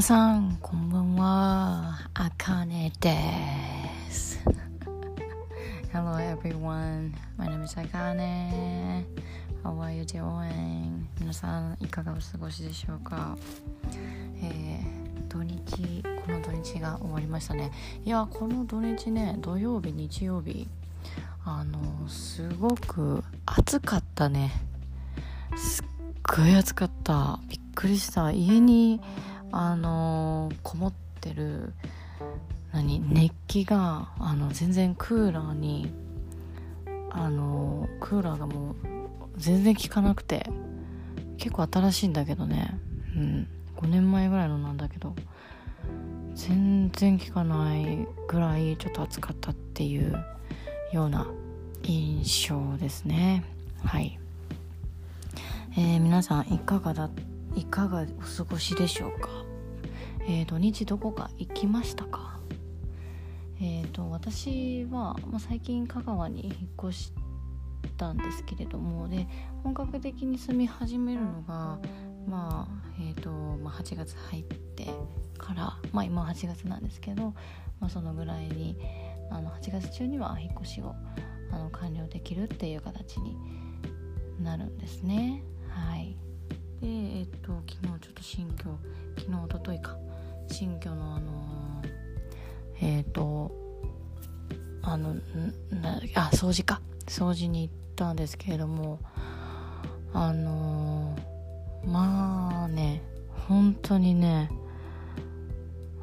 皆さんこんばんは。あかねです。Hello everyone. My name is Akane. How are you doing? 皆さんいかがお過ごしでしょうか、えー、土日この土日が終わりましたね。いやこの土日ね土曜日日曜日あのすごく暑かったね。すっごい暑かった。びっくりした。家にあのこもってる何熱気があの全然クーラーにあのクーラーがもう全然効かなくて結構新しいんだけどね。うん。5年前ぐらいのなんだけど全然効かないぐらいちょっと暑かったっていうような印象ですね。はい。えー、皆さんいかがだった？いかがお過ごしでしょうか、えー、土日どこか行きましたか？えーと、と私は、まあ、最近香川に引っ越したんですけれどもで本格的に住み始めるのがまあえーとまあ、8月入ってからまあ今8月なんですけど、まあ、そのぐらいにあの8月中には引っ越しをあの完了できるっていう形になるんですね。はい。でえっと昨日ちょっと新居昨日おとといか。新居のあのえっ、とあのなあ掃除か。掃除に行ったんですけれどもあのまあね本当にね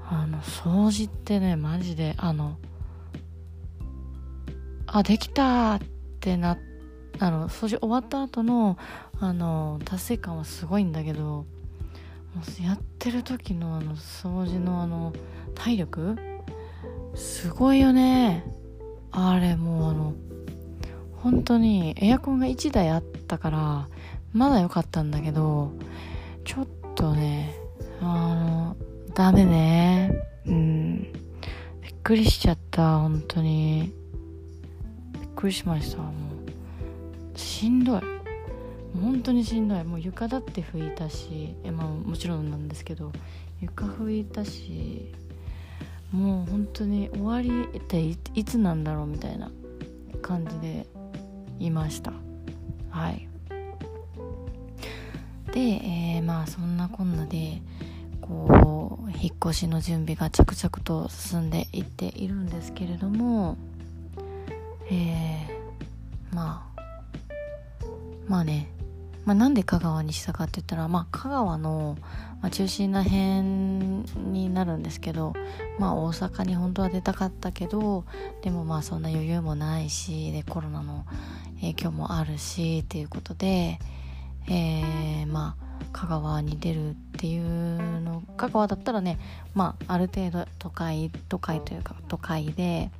あの掃除ってねマジであのあできたってなあの掃除終わった後のあの達成感はすごいんだけどやってる時のあの掃除のあの体力？すごいよね。あれもうあの本当にエアコンが1台あったからまだ良かったんだけどちょっとねあのダメね。うん。びっくりしちゃった本当に。びっくりしましたもう。しんどい。本当にしんどい。もう床だって拭いたしえ、まあ、もちろんなんですけど床拭いたしもう本当に終わりっていつなんだろうみたいな感じでいました。はい。で、えー、まあそんなこんなでこう引っ越しの準備が着々と進んでいっているんですけれどもえー、まあまあねまあ、なんで香川にしたかって言ったら、まあ、香川の、まあ、中心な辺になるんですけど、まあ、大阪に本当は出たかったけどでもまあそんな余裕もないしでコロナの影響もあるしっていうことで、えー、まあ香川に出るっていうの香川だったらね、まあ、ある程度都会都会というか都会で、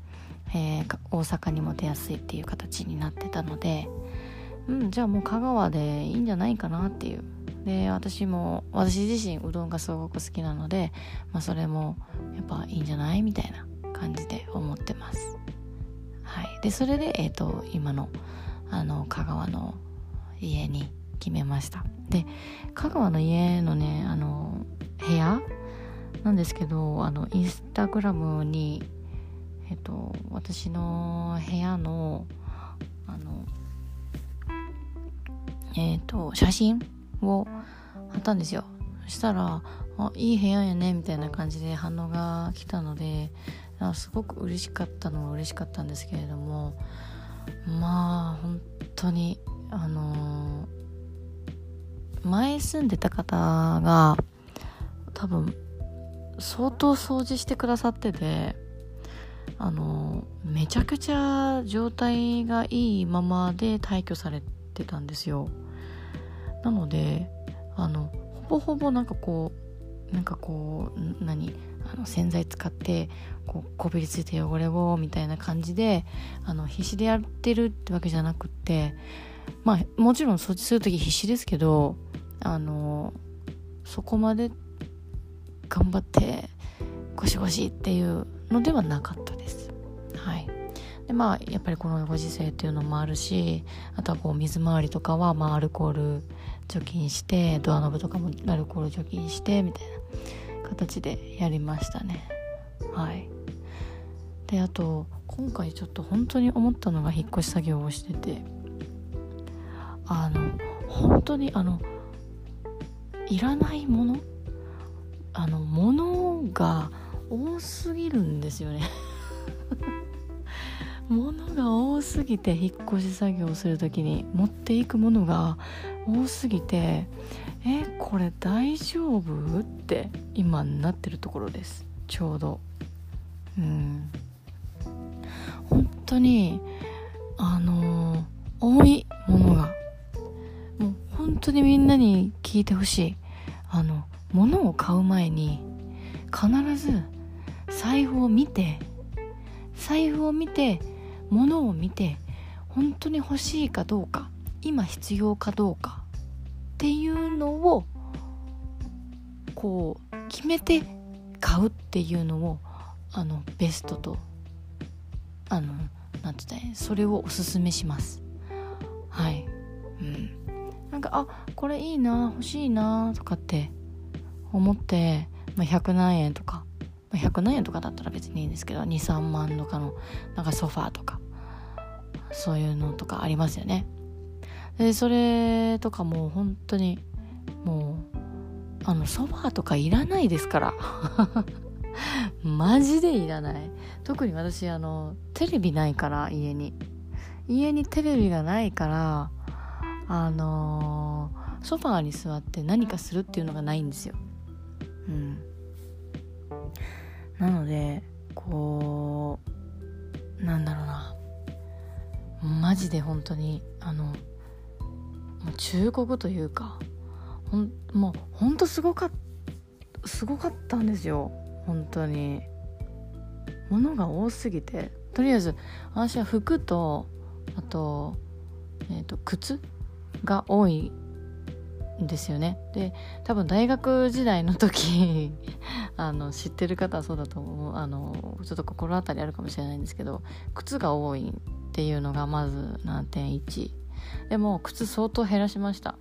えー、大阪にも出やすいっていう形になってたので。うんじゃあもう香川でいいんじゃないかなっていう。で私も私自身うどんがすごく好きなので、まあ、それもやっぱいいんじゃないみたいな感じで思ってます。はい。でそれでえっ、ー、と今のあの香川の家に決めました。で香川の家のねあの部屋なんですけどあのインスタグラムにえっ、ー、と私の部屋のえっ、ー、と、写真を貼ったんですよ。そしたら、あ、いい部屋やね、みたいな感じで反応が来たので、すごく嬉しかったのは嬉しかったんですけれども、まあ、本当に、あのー、前住んでた方が、多分、相当掃除してくださってて、あの、めちゃくちゃ状態がいいままで退去されてたんですよ。なのであのほぼほぼなんかこうなんかこう何あの洗剤使ってこうこびりついて汚れをみたいな感じであの必死でやってるってわけじゃなくってまあもちろん掃除する時必死ですけどあのそこまで頑張ってゴシゴシっていうのではなかったですはいでまあやっぱりこのご時世っていうのもあるしあとはこう水回りとかはまあアルコール除菌してドアノブとかもアルコール除菌してみたいな形でやりましたね。はい。であと今回ちょっと本当に思ったのが引っ越し作業をしててあの本当にあのいらないもの？あの物が多すぎるんですよね。物が多すぎて引っ越し作業をする時に持っていくものが多すぎてえこれ大丈夫？って今なってるところです。ちょうど。うん。本当にあのー、多いものが。もう本当にみんなに聞いてほしい。あの物を買う前に必ず財布を見て財布を見て物を見て本当に欲しいかどうか今必要かどうかっていうのをこう決めて買うっていうのをあのベストとあのなんて言ったらそれをおすすめします。はい。うん。なんかあこれいいな欲しいなとかって思って、まあ、100何円とか、ま、100何円とかだったら別にいいんですけど23万とかのなんかソファーとかそういうのとかありますよね。でそれとかもう本当にもうあのソファーとかいらないですから。マジでいらない。特に私あのテレビないから家に。家にテレビがないからあの、ソファーに座って何かするっていうのがないんですよ。うん。なのでこうなんだろうな。マジで本当にあのもう中国というかほんもうほんとすごかすごかったんですよ。本当に。物が多すぎて。とりあえず私は服とあと,、えーと、靴が多いですよね。で多分大学時代の時 あの知ってる方はそうだと思う。あのちょっと心当たりあるかもしれないんですけど靴が多いっていうのがまず何点1でも靴相当減らしました。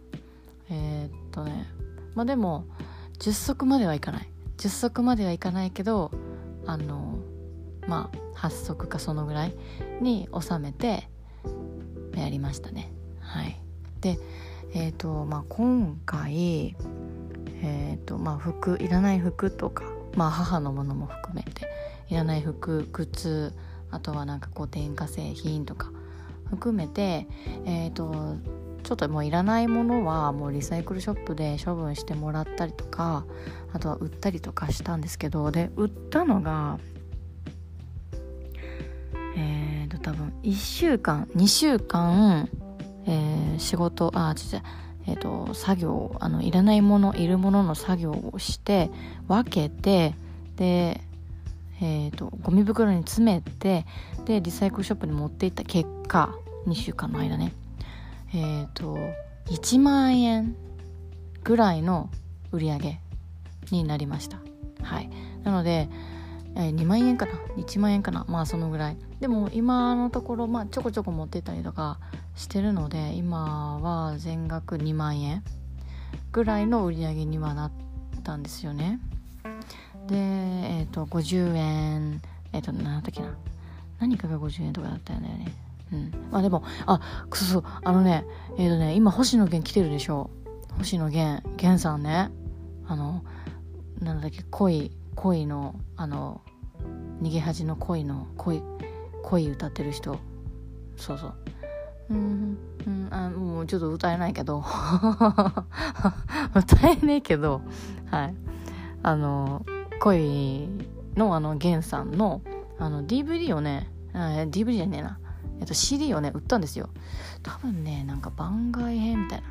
えー、っとねまあでも10足まではいかない。10足まではいかないけどあのまあ8足かそのぐらいに収めてやりましたね。はい。でえ、ー、とまあ今回え、ー、とまあ服いらない服とかまあ母のものも含めていらない服靴あとはなんかこう電化製品とか含めてえっ、ー、とちょっともういらないものはもうリサイクルショップで処分してもらったりとかあとは売ったりとかしたんですけどで売ったのがえーと多分1週間2週間、えー、仕事あ違う違う。えーと、作業あのいらないものいるものの作業をして分けてで、えーとゴミ袋に詰めてでリサイクルショップに持っていった結果2週間の間ね。えっ、ー、と1万円ぐらいの売り上げになりました。はい。なので、えー、2万円かな？1万円かな？まあそのぐらい。でも今のところ、まあ、ちょこちょこ持ってたりとかしてるので今は全額2万円ぐらいの売り上げにはなったんですよねでえっ、ー、と50円えっ、ー、と何だっけな何かが50円とかだったんだよねうんま。あ、でも、あ、そうそう、あのね、えっ、ー、とね、今、星野源来てるでしょ。星野源、源さんね。あの、なんだっけ、恋、恋の、あの、逃げ恥の恋の、恋、恋歌ってる人。そうそう。うん、うん、あもうちょっと歌えないけど。歌えねえけど。はい。あの恋のあの源さんのあの DVD をね DVD じゃねえな。えっと、CD をね売ったんですよ。多分ねなんか番外編みたいな。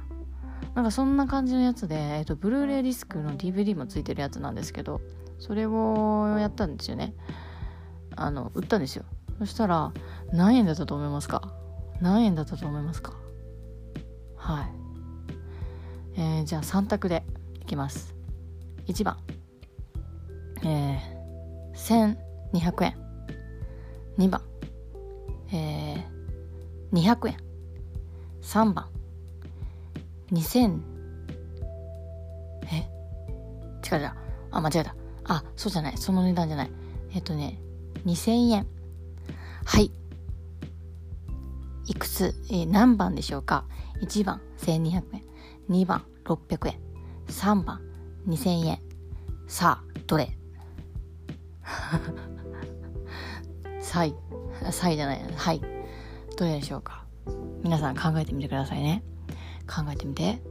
なんかそんな感じのやつで、えっと、ブルーレイディスクの DVD もついてるやつなんですけどそれをやったんですよね。あの売ったんですよ。そしたら何円だったと思いますか？何円だったと思いますか？はい。えー、じゃあ3択でいきます。1番。えー、1200円。2番。えー、200円。3番。2000え？違う違う。あ間違えた。あそうじゃない。その値段じゃない。えっとね2000円。はい。いくつ、えー、何番でしょうか？1番1200円。2番600円。3番2000円。さあどれ？さい。さいじゃない。はい。どれでしょうか？皆さん考えてみてくださいね。考えてみて。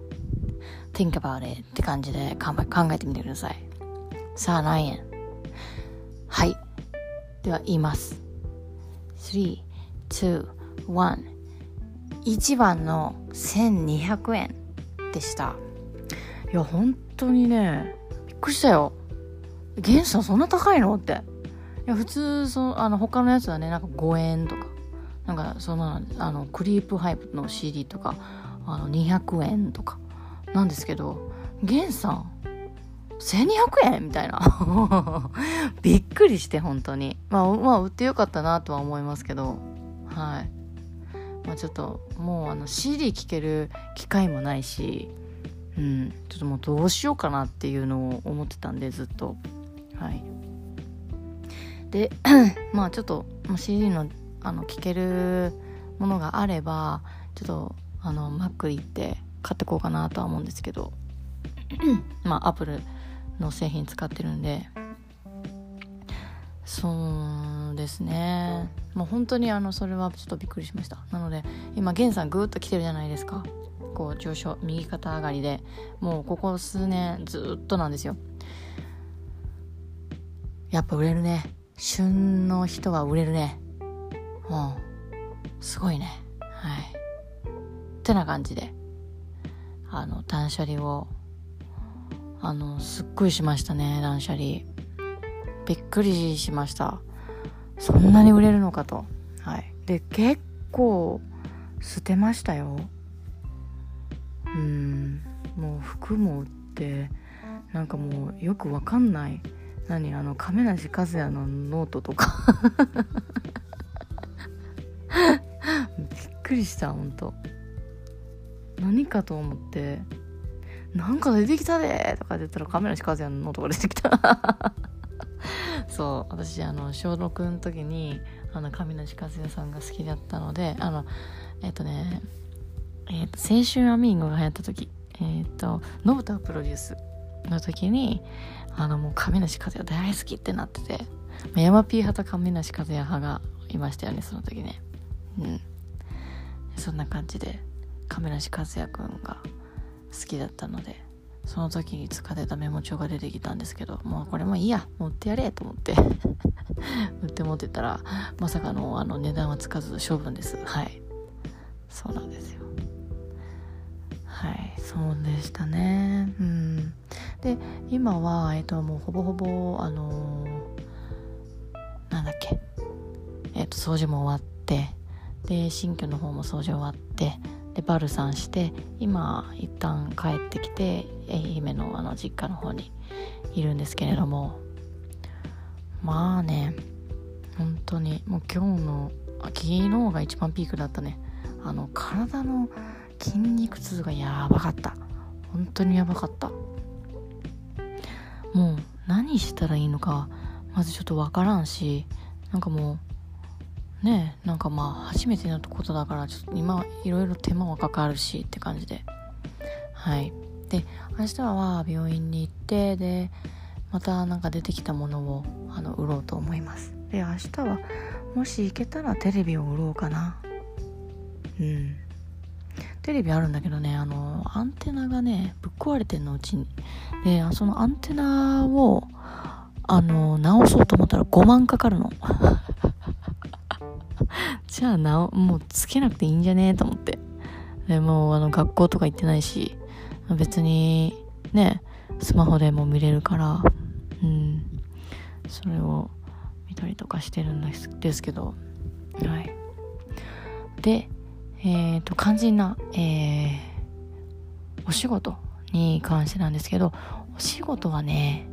think about it って感じで考えてみてください。さあ何円？はい。では言います。3 2 1番の1200円でした。いや本当にねびっくりしたよ。ゲンさんそんな高いのって。いや普通そあの他のやつはねなんか5円とか。なんかそのあのクリープハイプの CD とかあの200円とかなんですけどゲンさん1200円みたいな。びっくりして本当に。まあまあ売ってよかったなとは思いますけど。はい。まあちょっともうあの CD 聴ける機会もないしうん。ちょっともうどうしようかなっていうのを思ってたんでずっと。はい。で まあちょっと CD のあの聴けるものがあればちょっとあのマック行って買ってこうかなとは思うんですけど。まあアップルの製品使ってるんで。そうですね。もう本当にあのそれはちょっとびっくりしました。なので今ゲンさんグーッと来てるじゃないですか。こう上昇右肩上がりで。もうここ数年ずっとなんですよ。やっぱ売れるね。旬の人は売れるね。うんすごいね。はい。ってな感じで。あの断捨離をあのすっごいしましたね断捨離。びっくりしました。そんなに売れるのかと。はい。で結構捨てましたよ。うん。もう服も売ってなんかもうよくわかんない。何あの亀梨和也のノートとか。びっくりしたほんと。何かと思って。なんか出てきたでとか言ったら亀梨和也のノートが出てきた。そう私あの小6の時にあの亀梨和也さんが好きだったのであのえっ、ー、とねえ、ー、と青春アミーゴが流行った時。えっ、ー、とノブタプロデュースの時にあのもう亀梨和也大好きってなってて山 P 派と亀梨和也派がいましたよねその時ね。うん。そんな感じで亀梨和也くんが好きだったのでその時に使ってたメモ帳が出てきたんですけどもうこれもいいや持ってやれと思って 売って持ってたらまさかのあの値段はつかず処分です。はい。そうなんですよ。はい。そうでしたね。うん。で今はえっともうほぼほぼあのー、なんだっけ。えっと掃除も終わってで新居の方も掃除終わってでバルサンして今一旦帰ってきて愛媛のあの実家の方にいるんですけれども。まあね本当にもう今日の昨日が一番ピークだったね。あの体の筋肉痛がやばかった。本当にやばかった。もう何したらいいのかまずちょっとわからんしなんかもうねなんかまあ初めてのことだからちょっと今いろいろ手間はかかるしって感じで。はい。で明日は病院に行ってでまたなんか出てきたものをあの売ろうと思います。で明日はもし行けたらテレビを売ろうかな。うん。テレビあるんだけどねあのアンテナがねぶっ壊れてんのうちに。でそのアンテナをあの直そうと思ったら5万かかるの。じゃあなお、もうつけなくていいんじゃね？えと思って。でもあの学校とか行ってないし、別にね、スマホでも見れるから、うん、それを見たりとかしてるんですですけど、はい。で、えっ、ー、と、肝心な、えー、お仕事に関してなんですけど、お仕事はね、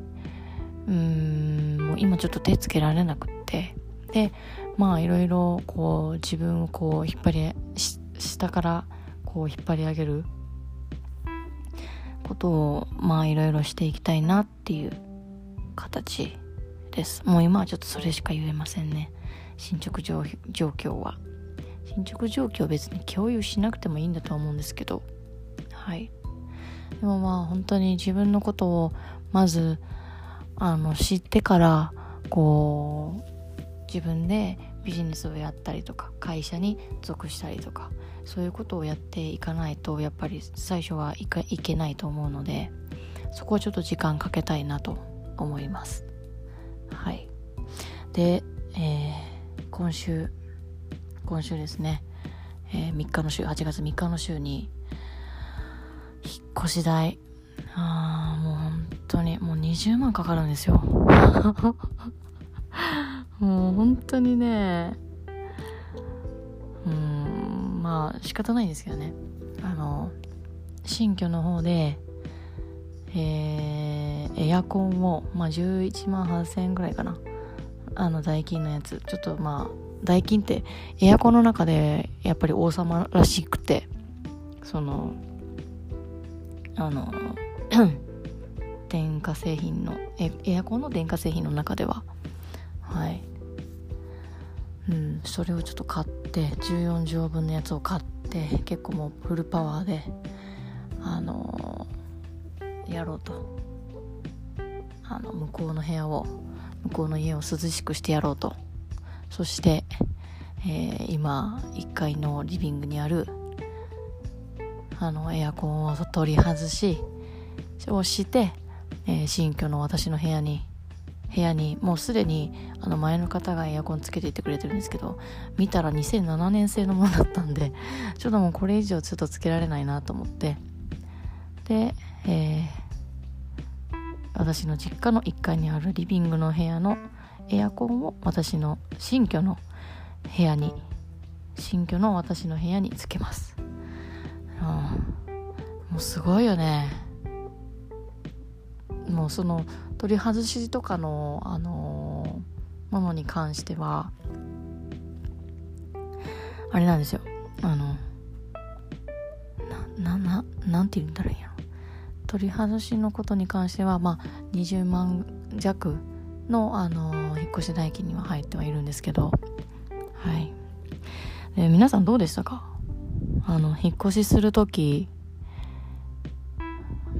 うーん、もう今ちょっと手つけられなくって、で、まあいろいろこう自分をこう引っ張り下からこう引っ張り上げることをまあいろいろしていきたいなっていう形です。もう今はちょっとそれしか言えませんね。進捗状況は。進捗状況別に共有しなくてもいいんだとは思うんですけど。はい。でもまあ本当に自分のことをまずあの知ってからこう自分でビジネスをやったりとか会社に属したりとかそういうことをやっていかないとやっぱり最初はいけないと思うのでそこはちょっと時間かけたいなと思います。はい。で、えー、今週今週ですね、えー、3日の週8月3日の週に引っ越し代。ああもう本当にもう20万かかるんですよ。もう本当にねうんまあ仕方ないんですけどね。あの新居の方でえー、エアコンを、まあ、11万8000円ぐらいかな。あのダイキンのやつ。ちょっとまあダイキンってエアコンの中でやっぱり王様らしくて。そのあの 電化製品のエアコンの電化製品の中では。はい。うんそれをちょっと買って14畳分のやつを買って結構もうフルパワーであのやろうと。あの向こうの部屋を向こうの家を涼しくしてやろうと。そして、えー、今1階のリビングにあるあのエアコンを取り外しをして、えー、新居の私の部屋に部屋にもうすでにあの前の方がエアコンつけていってくれてるんですけど見たら2007年製のものだったんで ちょっともうこれ以上ちょっとつけられないなと思って。で、えー私の実家の1階にあるリビングの部屋のエアコンを私の新居の部屋に新居の私の部屋につけます、もうすごいよね。もうその取り外しとかのあのー、ものに関してはあれなんですよ。あのなななんて言うんだろうや取り外しのことに関しては、まあ、20万弱の、あの引っ越し代金には入ってはいるんですけど、はい。で皆さんどうでしたか？あの、引っ越しするとき、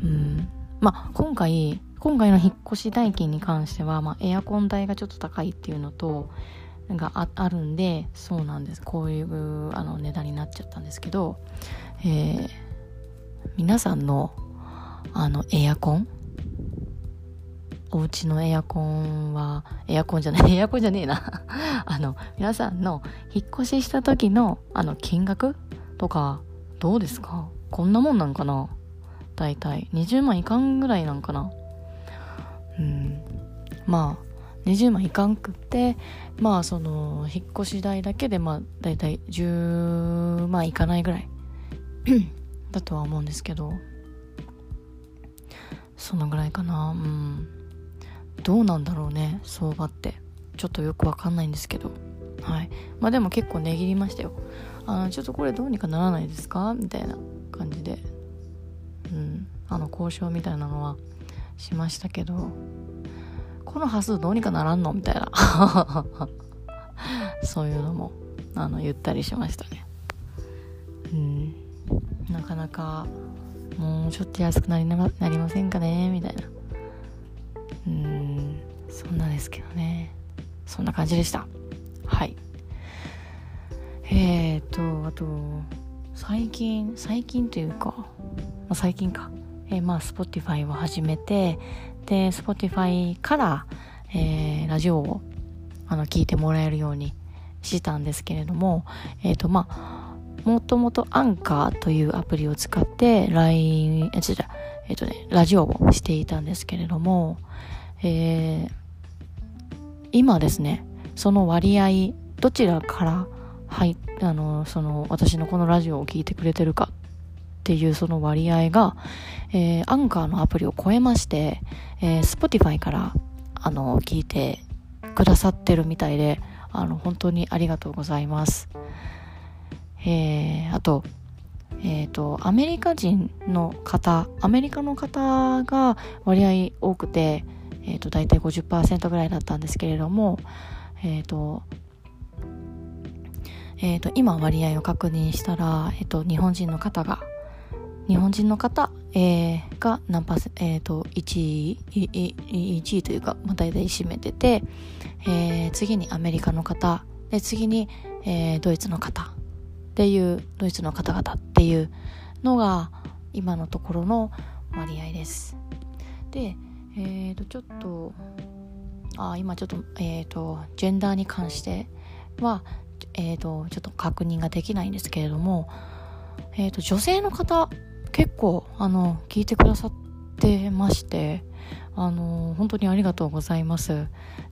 うん、まあ、今回、今回の引っ越し代金に関しては、まあ、エアコン代がちょっと高いっていうのと、がああるんで、そうなんです。こういうあの値段になっちゃったんですけど、えー、皆さんのあのエアコン？お家のエアコンはエアコンじゃない エアコンじゃねえな。あの皆さんの引っ越しした時のあの金額とかどうですか？こんなもんなんかな？大体。20万いかんぐらいなんかな？うん。まあ20万いかんくってまあその引っ越し代だけでまあ大体10万いかないぐらいだとは思うんですけどそのぐらいかな。うん。どうなんだろうね相場って。ちょっとよくわかんないんですけど。はい。まあでも結構値切りましたよ。あちょっとこれどうにかならないですか？みたいな感じで。うん。あの交渉みたいなのはしましたけどこの端数どうにかならんの？みたいな。そういうのもあの言ったりしましたね。うん。なかなかもうちょっと安くなりななりませんかね？みたいな。うん。そんなですけどね。そんな感じでした。はい。えーとあと最近最近というか、まあ、最近か。えー、まあ Spotify を始めてで Spotify から、えー、ラジオをあの聞いてもらえるようにしたんですけれどもえっ、ー、とまあもともとアンカーというアプリを使って LINE、え、違う、えっ、とね、ラジオをしていたんですけれども、え、今ですね、その割合、どちらから入あの、その、私のこのラジオを聞いてくれてるかっていうその割合が、えー、アンカーのアプリを超えまして、えー、Spotify から、あの、聞いてくださってるみたいで、あの、本当にありがとうございます。えー、あと、え、ー、と、アメリカ人の方、アメリカの方が割合多くて、えーと、大体50%ぐらいだったんですけれども、えーとえーと、今割合を確認したら、えーと、日本人の方が日本人の方、えー、が何パーセ、えー、と1位 ,1 位というか、まあ、大体占めてて、えー、次にアメリカの方で次に、えー、ドイツの方っていうドイツの方々っていうのが今のところの割合です。で、えー、とちょっとあ今ちょっと,、えーと、ジェンダーに関しては、えーと、ちょっと確認ができないんですけれども、えーと、女性の方結構あの聞いてくださってましてあの本当にありがとうございます。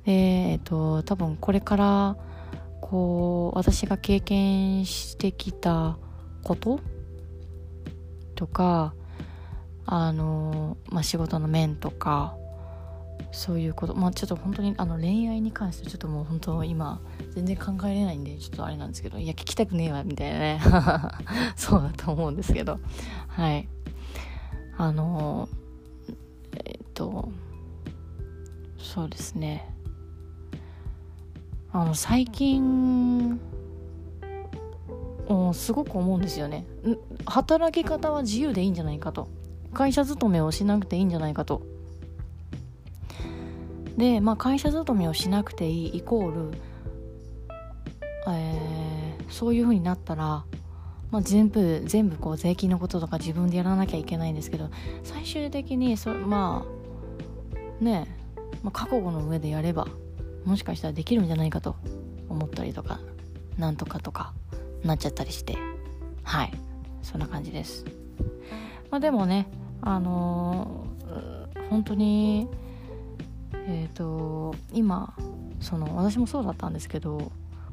でえっ、と多分これからこう私が経験してきたこととかあの、まあ、仕事の面とかそういうこと。まあちょっと本当にあの恋愛に関してちょっともう本当今全然考えれないんでちょっとあれなんですけどいや聞きたくねえわみたいなね。そうだと思うんですけど。はい。あのえっとそうですね。あの最近すごく思うんですよね。働き方は自由でいいんじゃないかと。会社勤めをしなくていいんじゃないかと。で、まあ、会社勤めをしなくていいイコール、えー、そういう風になったら、まあ、全部全部こう税金のこととか自分でやらなきゃいけないんですけど最終的にそまあねまあ、覚悟の上でやればもしかしたらできるんじゃないかと思ったりとかなんとかとかなっちゃったりしてはいそんな感じです。まあでもねあのー、本当にえ、ー、と今その私もそうだったんですけど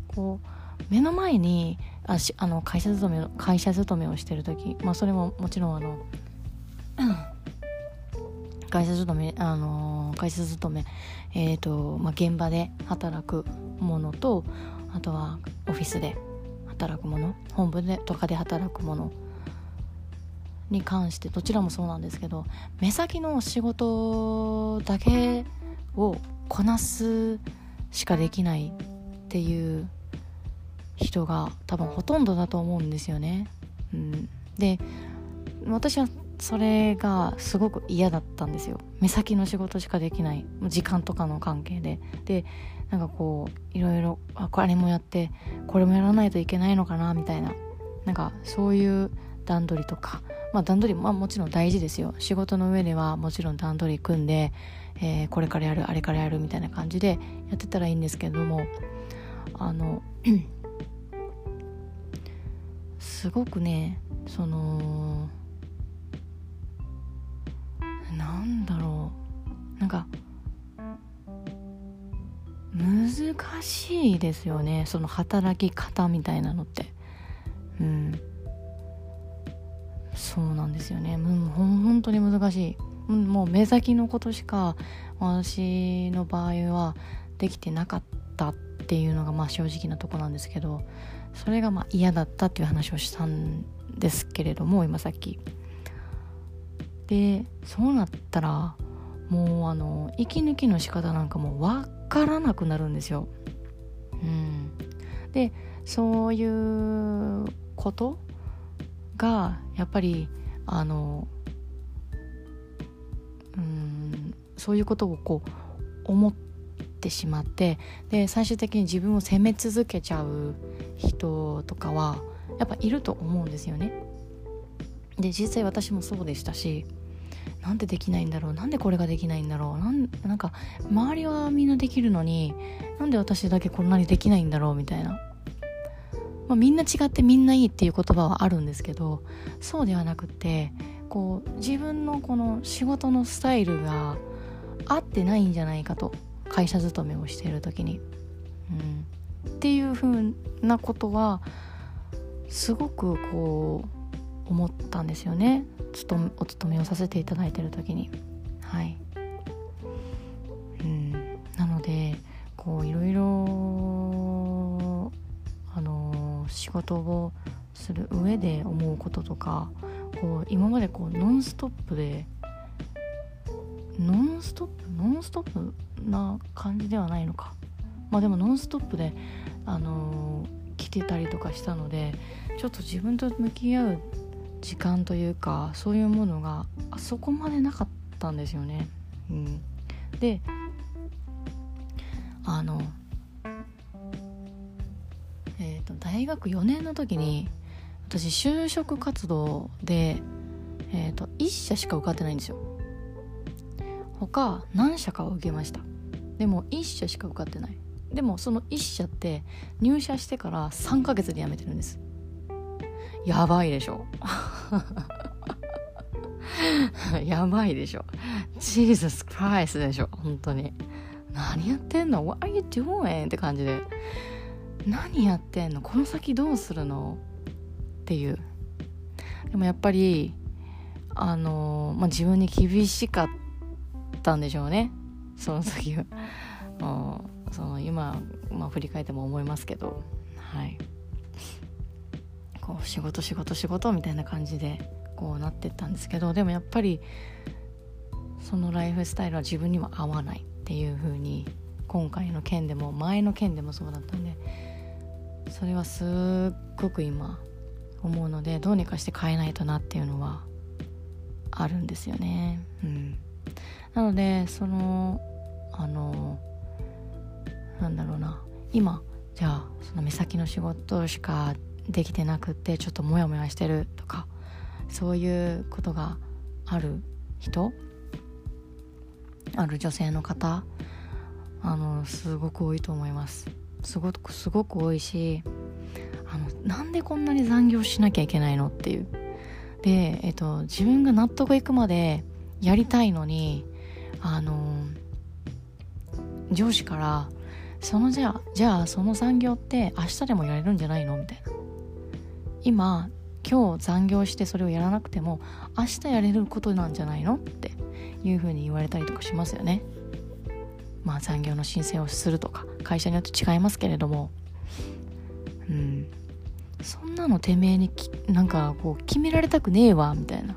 こう目の前にあしあの会社勤め会社勤めをしてる時まあそれももちろんあの会社勤めあの会社勤めえ、ー、とまあ現場で働くものとあとはオフィスで働くもの本部でとかで働くものに関してどちらもそうなんですけど目先の仕事だけをこなすしかできないっていう人が多分ほとんどだと思うんですよね。うん、で私はそれがすごく嫌だったんですよ。目先の仕事しかできない。時間とかの関係で。でなんかこういろいろあこれもやってこれもやらないといけないのかなみたいな。なんかそういう段取りとか。まあ段取りまあもちろん大事ですよ。仕事の上ではもちろん段取り組んで、えー、これからやるあれからやるみたいな感じでやってたらいいんですけどもあの すごくねそのなんだろう。なんか難しいですよね。その働き方みたいなのって。うん。そうなんですよね。もうん本当に難しい、うん、もう目先のことしか私の場合はできてなかったっていうのがまあ正直なとこなんですけどそれがまあ嫌だったっていう話をしたんですけれども今さっきでそうなったらもうあの息抜きの仕方なんかもう分からなくなるんですよ。うん、でそういうことがやっぱりあのうんそういうことをこう思ってしまってで最終的に自分を責め続けちゃう人とかはやっぱいると思うんですよね。で実際私もそうでしたしなんでできないんだろうなんでこれができないんだろうなんなんか周りはみんなできるのになんで私だけこんなにできないんだろうみたいな、まあ、みんな違ってみんないいっていう言葉はあるんですけどそうではなくってこう自分のこの仕事のスタイルが合ってないんじゃないかと会社勤めをしている時に、うん、っていうふうなことはすごくこう思ったんですよね。お勤めをさせていただいてる時に。はい。うん。なのでこういろいろあの仕事をする上で思うこととかこう今までこうノンストップでノンストップ？ノンストップな感じではないのか。まあでもノンストップであのー、来てたりとかしたのでちょっと自分と向き合う時間というかそういうものがあそこまでなかったんですよね。うん、であのえーと、大学4年の時に私就職活動で、えーと、1社しか受かってないんですよ。他何社かを受けました。でも1社しか受かってない。でもその1社って入社してから3ヶ月で辞めてるんです。やばいでしょ。やばいでしょ。Jesus Christ でしょ。本当に。何やってんの ?What are you doing? って感じで。何やってんの？この先どうするの？っていう。でもやっぱりあのまあ、自分に厳しかったんでしょうね。その時は。その今、まあ、振り返っても思いますけど。はい。こう仕事仕事仕事みたいな感じでこうなってったんですけど。でもやっぱりそのライフスタイルは自分には合わないっていう風に今回の件でも前の件でもそうだったんでそれはすっごく今思うのでどうにかして変えないとなっていうのはあるんですよね。うん、なのでそのあのなんだろうな。今じゃあその目先の仕事しかできてなくってちょっとモヤモヤしてるとかそういうことがある人ある女性の方あのすごく多いと思います。すごくすごく多いしなんでこんなに残業しなきゃいけないのっていう。で、えっと、自分が納得いくまでやりたいのにあの上司からそのじゃあじゃあその残業って明日でもやれるんじゃないのみたいな。今今日残業してそれをやらなくても明日やれることなんじゃないのっていうふうに言われたりとかしますよね。まあ残業の申請をするとか会社によって違いますけれども。うん。そんなのてめえになんかこう決められたくねえわみたいな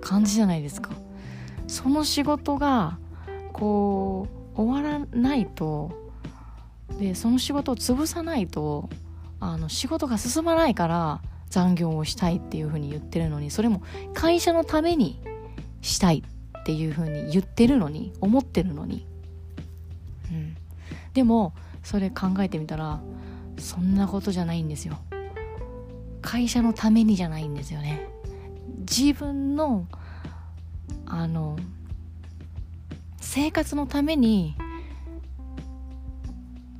感じじゃないですか。その仕事がこう終わらないとでその仕事を潰さないとあの仕事が進まないから残業をしたいっていうふうに言ってるのにそれも会社のためにしたいっていうふうに言ってるのに思ってるのに、うん、でもそれ考えてみたらそんなことじゃないんですよ。会社のためにじゃないんですよね。自分のあの生活のために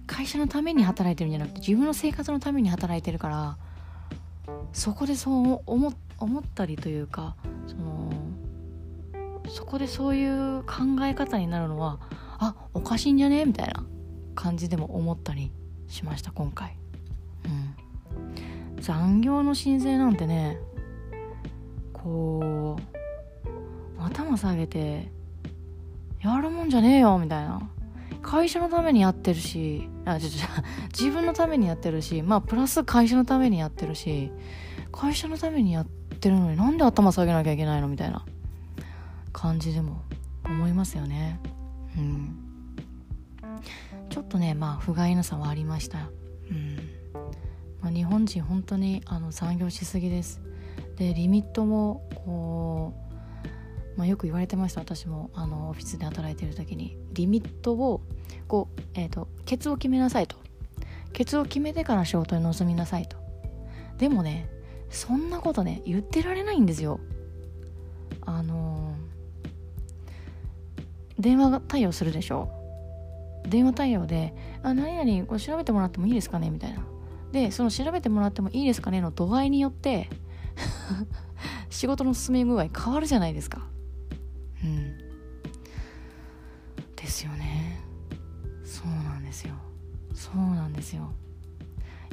会社のために働いてるんじゃなくて自分の生活のために働いてるからそこでそう思ったりというかそのそこでそういう考え方になるのはあおかしいんじゃね？みたいな感じでも思ったりしました今回。うん。残業の申請なんてねこう頭下げてやるもんじゃねえよみたいな。会社のためにやってるしあちょちょ自分のためにやってるしまあプラス会社のためにやってるし会社のためにやってるのになんで頭下げなきゃいけないの？みたいな。感じでも思いますよね。うん。ちょっとねまあ不甲斐なさはありました。うん、日本人本当にあの残業しすぎです。でリミットもこう、まあ、よく言われてました私もあのオフィスで働いてる時に。リミットをこう、えーと、ケツを決めなさいと。ケツを決めてから仕事に臨みなさいと。でもねそんなことね言ってられないんですよ。あのー、電話対応するでしょ？電話対応で「あ何々これ調べてもらってもいいですかね?」みたいな。でその調べてもらってもいいですかねの度合いによって 仕事の進め具合変わるじゃないですか。うん。ですよね。そうなんですよ。そうなんですよ。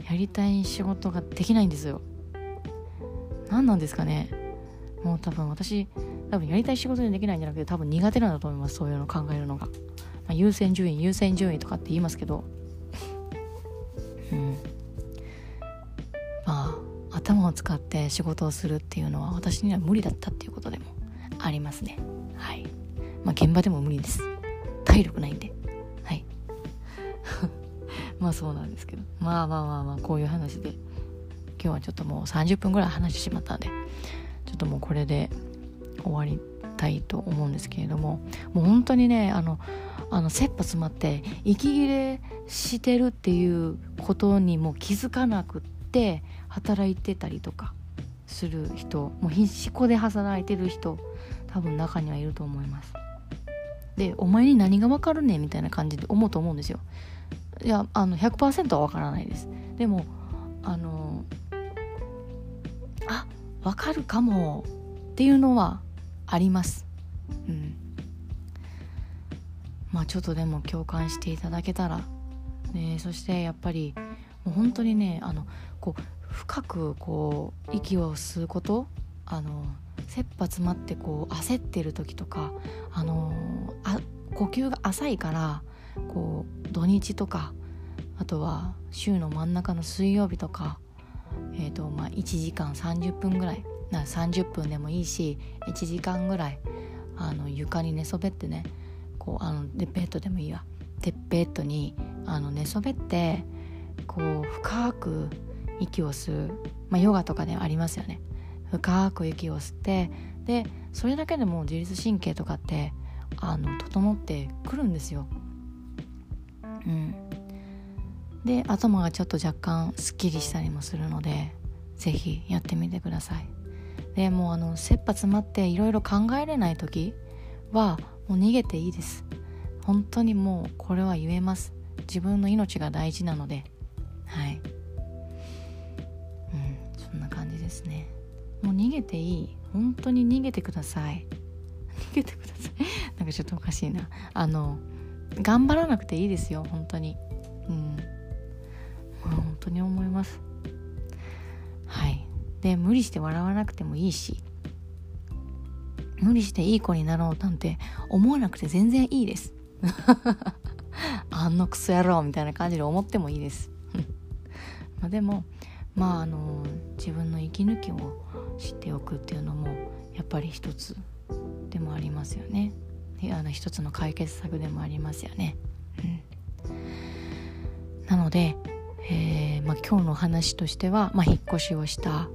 やりたい仕事ができないんですよ。何なんですかね。もう多分私多分やりたい仕事でできないんじゃなくて多分苦手なんだと思います。そういうの考えるのが、まあ、優先順位優先順位とかって言いますけど。頭を使って仕事をするっていうのは私には無理だったっていうことでもありますね。はい。まあ現場でも無理です。体力ないんで。はい。まあそうなんですけど。まあまあまあまあこういう話で。今日はちょっともう30分ぐらい話してしまったんでちょっともうこれで終わりたいと思うんですけれどももう本当にねあのあの切羽詰まって息切れしてるっていうことにも気づかなくって働いてたりとかする人もう必死こで働いてる人多分中にはいると思います。でお前に何が分かるねみたいな感じで思うと思うんですよ。いやあの100%は分からないです。でもあのあ分かるかもっていうのはあります。うん。まあちょっとでも共感していただけたら、ね、そしてやっぱりもう本当にねあのこう深くこう息を吸うことあの切羽詰まってこう焦ってる時とかあのあ呼吸が浅いからこう土日とかあとは週の真ん中の水曜日とか、えーとまあ、1時間30分ぐらいな30分でもいいし1時間ぐらいあの床に寝そべってねこうあのでベッドでもいいわ。でベッドにあの寝そべってこう深く息を吸う、まあ、ヨガとかでありますよね深く息を吸ってでそれだけでも自律神経とかってあの整ってくるんですよ。うん、で頭がちょっと若干すっきりしたりもするので是非やってみてください。でもうあの切羽詰まっていろいろ考えれない時はもう逃げていいです。本当にもうこれは言えます。自分の命が大事なのではい。もう逃げていい。本当に逃げてください。逃げてください。なんかちょっとおかしいな。あの頑張らなくていいですよ。本当に。うん。本当に思います。はい。で無理して笑わなくてもいいし。無理していい子になろうなんて思わなくて全然いいです。あんのクソ野郎みたいな感じで思ってもいいです。までもまああの自分の息抜きを知っておくっていうのもやっぱり一つでもありますよね。あの一つの解決策でもありますよね、うん、なので、えーまあ、今日の話としては、まあ、引っ越しをした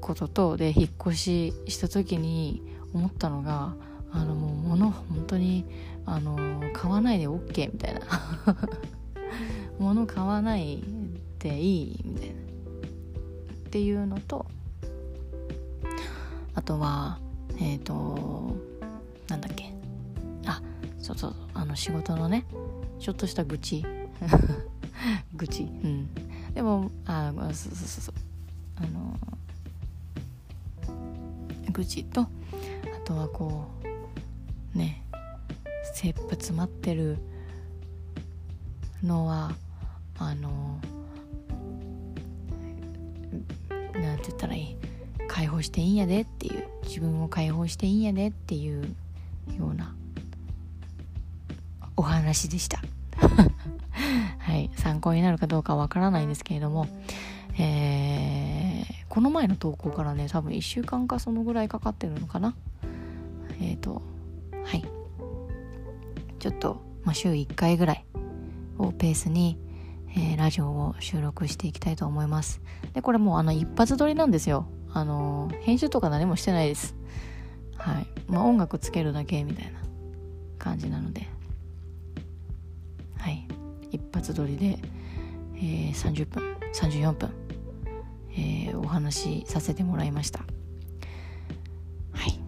こととで引っ越しした時に思ったのがあのもう物本当にあの買わないで OK みたいな。物買わないでいいみたいな。っていうのととはえっ、ー、となんだっけ？あそうそうあの仕事のねちょっとした愚痴。愚痴。うん。でもあそうそうそうそう。あの愚痴とあとはこうね切羽詰まってるのはあのなんて言ったらいい？解放していいんやでっていう。自分を解放していいんやでっていうようなお話でした。はい。参考になるかどうかわからないんですけれども。えー、この前の投稿からね多分1週間かそのぐらいかかってるのかな。えっ、ー、とはい。ちょっと、まあ、週1回ぐらいをペースにえー、ラジオを収録していきたいと思います。で、これもうあの一発撮りなんですよ。あの、編集とか何もしてないです。はい。まあ音楽つけるだけみたいな感じなので。はい。一発撮りで、えー、30分、34分、えー、お話しさせてもらいました。はい。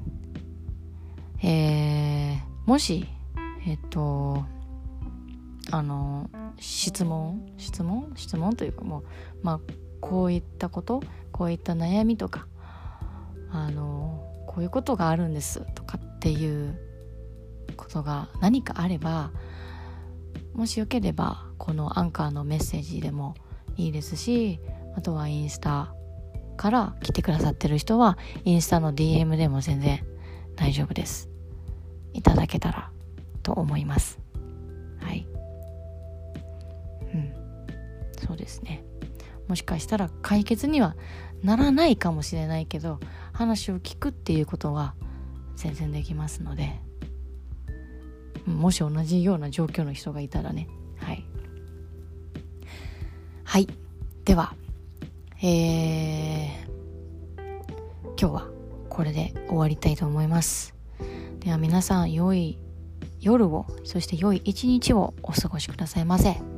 えー、もし、えっと、あの質問質問？質問というかもうまあこういったことこういった悩みとかあのこういうことがあるんですとかっていうことが何かあればもしよければこのアンカーのメッセージでもいいですしあとはインスタから来てくださってる人はインスタの DM でも全然大丈夫です。いただけたらと思います。はい。うん。そうですね。もしかしたら解決にはならないかもしれないけど話を聞くっていうことは全然できますのでもし同じような状況の人がいたらね。はい。はい。ではえー、今日はこれで終わりたいと思います。では皆さん良い夜をそして良い一日をお過ごしくださいませ。